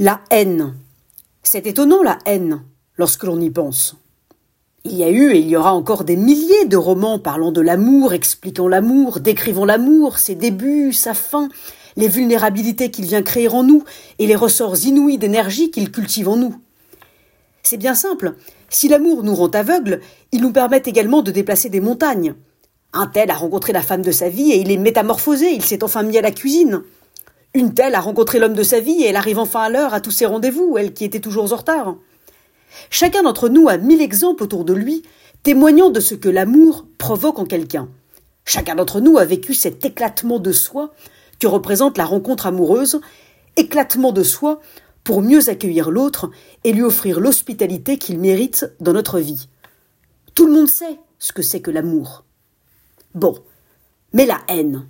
La haine. C'est étonnant la haine, lorsque l'on y pense. Il y a eu et il y aura encore des milliers de romans parlant de l'amour, expliquant l'amour, décrivant l'amour, ses débuts, sa fin, les vulnérabilités qu'il vient créer en nous et les ressorts inouïs d'énergie qu'il cultive en nous. C'est bien simple. Si l'amour nous rend aveugles, il nous permet également de déplacer des montagnes. Un tel a rencontré la femme de sa vie et il est métamorphosé, il s'est enfin mis à la cuisine. Une telle a rencontré l'homme de sa vie et elle arrive enfin à l'heure à tous ses rendez-vous, elle qui était toujours en retard. Chacun d'entre nous a mille exemples autour de lui, témoignant de ce que l'amour provoque en quelqu'un. Chacun d'entre nous a vécu cet éclatement de soi que représente la rencontre amoureuse, éclatement de soi pour mieux accueillir l'autre et lui offrir l'hospitalité qu'il mérite dans notre vie. Tout le monde sait ce que c'est que l'amour. Bon, mais la haine,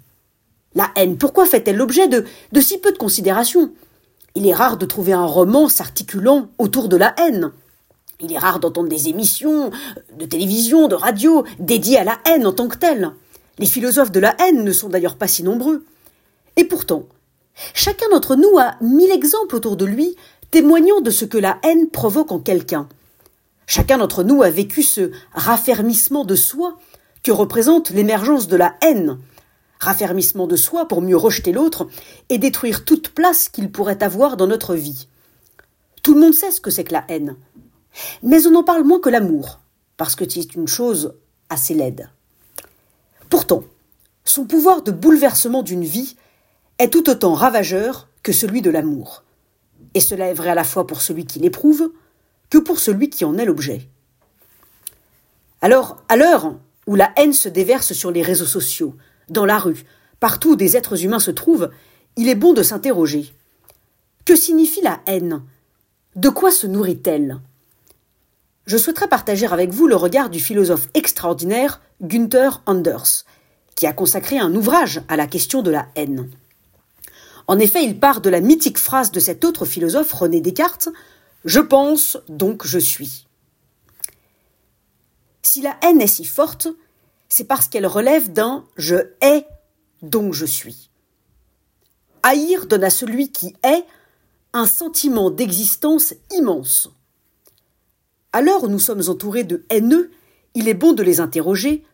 la haine, pourquoi fait-elle l'objet de, si peu de considération? Il est rare de trouver un roman s'articulant autour de la haine. Il est rare d'entendre des émissions de télévision, de radio dédiées à la haine en tant que telle. Les philosophes de la haine ne sont d'ailleurs pas si nombreux. Et pourtant, chacun d'entre nous a mille exemples autour de lui témoignant de ce que la haine provoque en quelqu'un. Chacun d'entre nous a vécu ce raffermissement de soi que représente l'émergence de la haine, raffermissement de soi pour mieux rejeter l'autre et détruire toute place qu'il pourrait avoir dans notre vie. Tout le monde sait ce que c'est que la haine. Mais on en parle moins que l'amour, parce que c'est une chose assez laide. Pourtant, son pouvoir de bouleversement d'une vie est tout autant ravageur que celui de l'amour. Et cela est vrai à la fois pour celui qui l'éprouve que pour celui qui en est l'objet. Alors, à l'heure où la haine se déverse sur les réseaux sociaux, dans la rue, partout où des êtres humains se trouvent, il est bon de s'interroger. Que signifie la haine? De quoi se nourrit-elle? Je souhaiterais partager avec vous le regard du philosophe extraordinaire Günther Anders, qui a consacré un ouvrage à la question de la haine. En effet, il part de la mythique phrase de cet autre philosophe René Descartes Je pense, donc je suis. Si la haine est si forte, c'est parce qu'elle relève d'un je hais, donc je suis. Haïr donne à celui qui est un sentiment d'existence immense. L'heure où nous sommes entourés de haineux, il est bon de les interroger.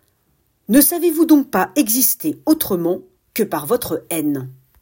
Ne savez-vous donc pas exister autrement que par votre haine?